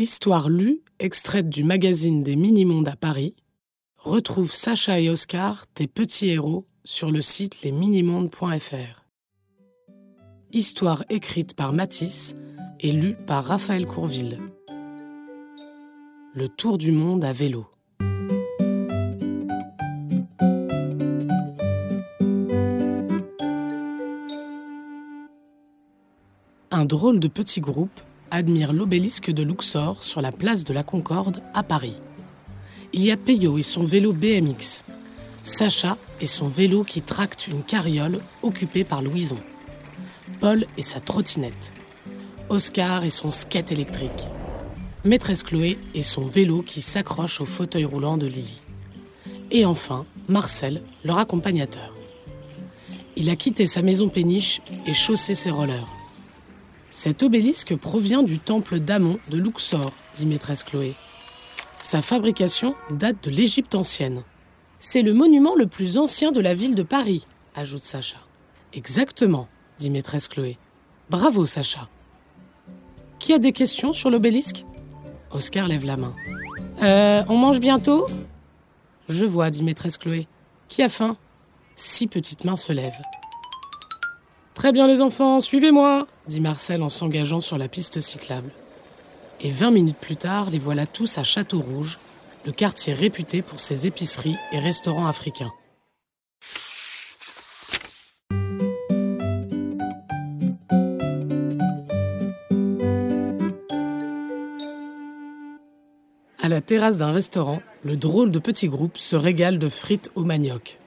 Histoire lue, extraite du magazine des Mini-Mondes à Paris. Retrouve Sacha et Oscar, tes petits héros, sur le site lesminimondes.fr. Histoire écrite par Matisse et lue par Raphaël Courville. Le tour du monde à vélo. Un drôle de petit groupe admire l'obélisque de Luxor sur la place de la Concorde à Paris. Il y a Peyo et son vélo BMX, Sacha et son vélo qui tracte une carriole occupée par Louison, Paul et sa trottinette, Oscar et son skate électrique, Maîtresse Chloé et son vélo qui s'accroche au fauteuil roulant de Lily. Et enfin, Marcel, leur accompagnateur. Il a quitté sa maison péniche et chaussé ses rollers. Cet obélisque provient du temple d'Amon de Luxor, dit maîtresse Chloé. Sa fabrication date de l'Égypte ancienne. C'est le monument le plus ancien de la ville de Paris, ajoute Sacha. Exactement, dit maîtresse Chloé. Bravo, Sacha. Qui a des questions sur l'obélisque? Oscar lève la main. Euh, on mange bientôt? Je vois, dit maîtresse Chloé. Qui a faim? Six petites mains se lèvent. Très bien les enfants, suivez-moi, dit Marcel en s'engageant sur la piste cyclable. Et vingt minutes plus tard, les voilà tous à Château Rouge, le quartier réputé pour ses épiceries et restaurants africains. À la terrasse d'un restaurant, le drôle de petit groupe se régale de frites au manioc.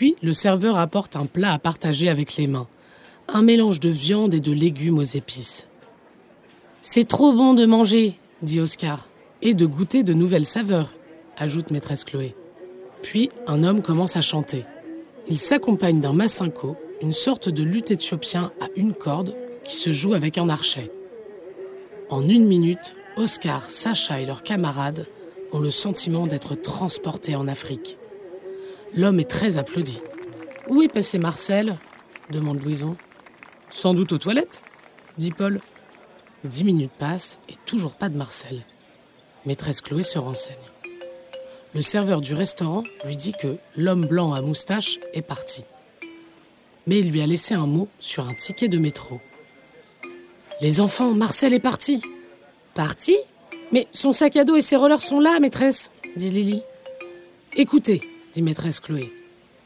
Puis le serveur apporte un plat à partager avec les mains, un mélange de viande et de légumes aux épices. C'est trop bon de manger, dit Oscar, et de goûter de nouvelles saveurs, ajoute maîtresse Chloé. Puis un homme commence à chanter. Il s'accompagne d'un massinko, une sorte de luth éthiopien à une corde qui se joue avec un archet. En une minute, Oscar, Sacha et leurs camarades ont le sentiment d'être transportés en Afrique. L'homme est très applaudi. Où est passé Marcel demande Louison. Sans doute aux toilettes, dit Paul. Dix minutes passent et toujours pas de Marcel. Maîtresse Chloé se renseigne. Le serveur du restaurant lui dit que l'homme blanc à moustache est parti. Mais il lui a laissé un mot sur un ticket de métro. Les enfants, Marcel est parti. Parti? Mais son sac à dos et ses rollers sont là, maîtresse, dit Lily. Écoutez, dit maîtresse Chloé.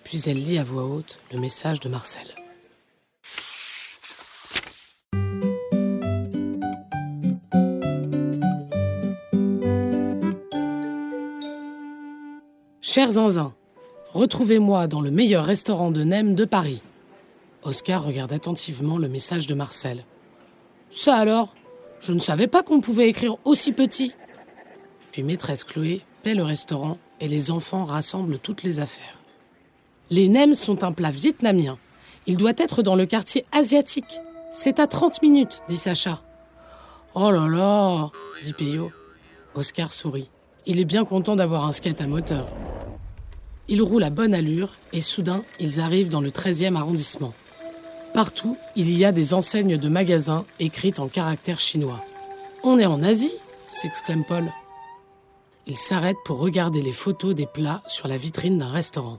Puis elle lit à voix haute le message de Marcel. Chers zinzins, retrouvez-moi dans le meilleur restaurant de Nem de Paris. Oscar regarde attentivement le message de Marcel. Ça alors? Je ne savais pas qu'on pouvait écrire aussi petit. Puis maîtresse Chloé paie le restaurant et les enfants rassemblent toutes les affaires. Les nems sont un plat vietnamien. Il doit être dans le quartier asiatique. C'est à 30 minutes, dit Sacha. Oh là là, dit Peyo. Oscar sourit. Il est bien content d'avoir un skate à moteur. Ils roulent à bonne allure et soudain, ils arrivent dans le 13e arrondissement. Partout, il y a des enseignes de magasins écrites en caractères chinois. On est en Asie s'exclame Paul. Il s'arrête pour regarder les photos des plats sur la vitrine d'un restaurant.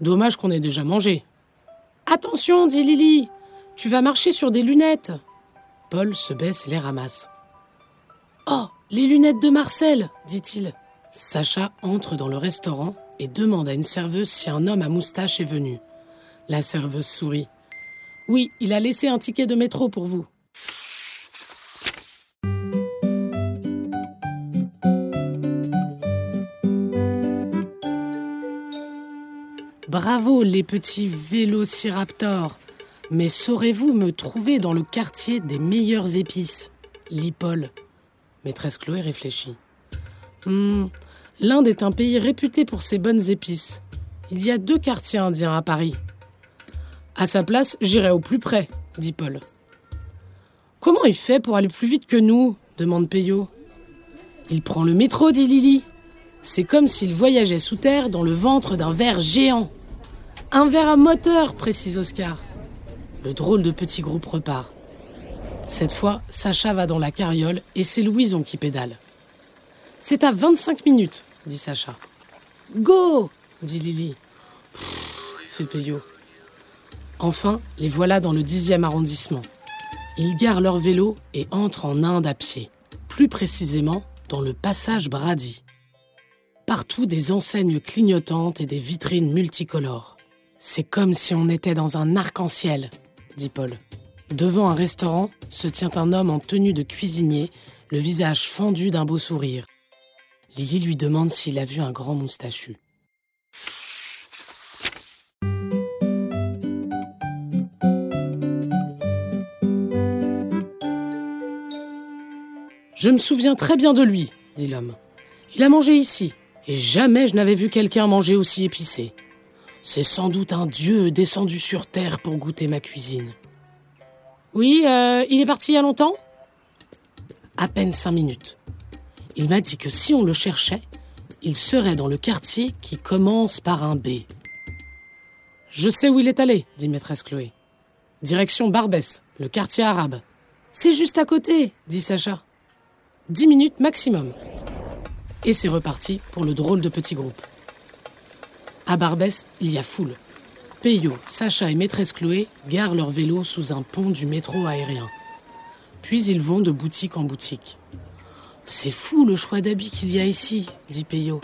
Dommage qu'on ait déjà mangé. Attention, dit Lily, tu vas marcher sur des lunettes. Paul se baisse et les ramasse. Oh, les lunettes de Marcel, dit-il. Sacha entre dans le restaurant et demande à une serveuse si un homme à moustache est venu. La serveuse sourit. Oui, il a laissé un ticket de métro pour vous. Bravo les petits vélociraptors. Mais saurez-vous me trouver dans le quartier des meilleures épices? Lit Paul. Maîtresse Chloé réfléchit. Hmm, L'Inde est un pays réputé pour ses bonnes épices. Il y a deux quartiers indiens à Paris. À sa place, j'irai au plus près, dit Paul. Comment il fait pour aller plus vite que nous? demande Peyo. Il prend le métro, dit Lily. C'est comme s'il voyageait sous terre dans le ventre d'un ver géant. Un ver à moteur, précise Oscar. Le drôle de petit groupe repart. Cette fois, Sacha va dans la carriole et c'est Louison qui pédale. C'est à 25 minutes, dit Sacha. Go dit Lily. fait Payot. Enfin, les voilà dans le 10e arrondissement. Ils garent leur vélo et entrent en Inde à pied, plus précisément dans le passage Brady. Partout des enseignes clignotantes et des vitrines multicolores. C'est comme si on était dans un arc-en-ciel, dit Paul. Devant un restaurant se tient un homme en tenue de cuisinier, le visage fendu d'un beau sourire. Lily lui demande s'il a vu un grand moustachu. Je me souviens très bien de lui, dit l'homme. Il a mangé ici, et jamais je n'avais vu quelqu'un manger aussi épicé. C'est sans doute un dieu descendu sur terre pour goûter ma cuisine. Oui, euh, il est parti il y a longtemps? À peine cinq minutes. Il m'a dit que si on le cherchait, il serait dans le quartier qui commence par un B. Je sais où il est allé, dit maîtresse Chloé. Direction Barbès, le quartier arabe. C'est juste à côté, dit Sacha. Dix minutes maximum. Et c'est reparti pour le drôle de petit groupe. À Barbès, il y a foule. Peyo, Sacha et maîtresse Chloé garent leur vélo sous un pont du métro aérien. Puis ils vont de boutique en boutique. C'est fou le choix d'habits qu'il y a ici, dit Peyo.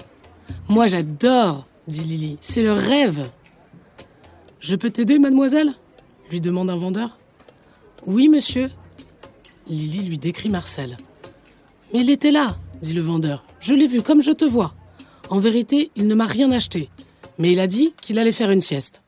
Moi j'adore, dit Lily. C'est le rêve. Je peux t'aider, mademoiselle? lui demande un vendeur. Oui, monsieur. Lily lui décrit Marcel. Mais il était là, dit le vendeur. Je l'ai vu comme je te vois. En vérité, il ne m'a rien acheté. Mais il a dit qu'il allait faire une sieste.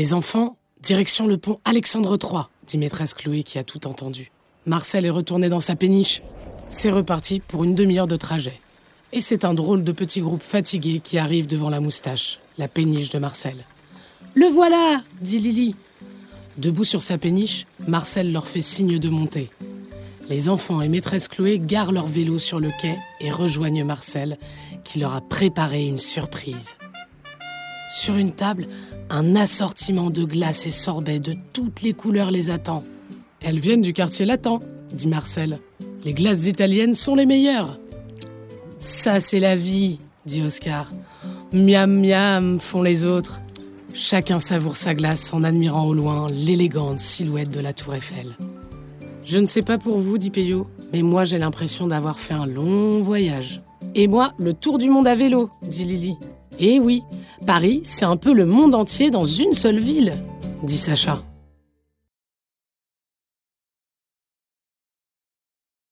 Les enfants, direction le pont Alexandre III, dit maîtresse Chloé qui a tout entendu. Marcel est retourné dans sa péniche. C'est reparti pour une demi-heure de trajet. Et c'est un drôle de petit groupe fatigué qui arrive devant la moustache, la péniche de Marcel. Le voilà dit Lily. Debout sur sa péniche, Marcel leur fait signe de monter. Les enfants et maîtresse Chloé garent leur vélo sur le quai et rejoignent Marcel, qui leur a préparé une surprise. Sur une table, un assortiment de glaces et sorbets de toutes les couleurs les attend. Elles viennent du quartier latin, dit Marcel. Les glaces italiennes sont les meilleures. Ça, c'est la vie, dit Oscar. Miam miam, font les autres. Chacun savoure sa glace en admirant au loin l'élégante silhouette de la tour Eiffel. Je ne sais pas pour vous, dit Peyo, mais moi j'ai l'impression d'avoir fait un long voyage. Et moi, le tour du monde à vélo, dit Lily. Eh oui, Paris, c'est un peu le monde entier dans une seule ville, dit Sacha.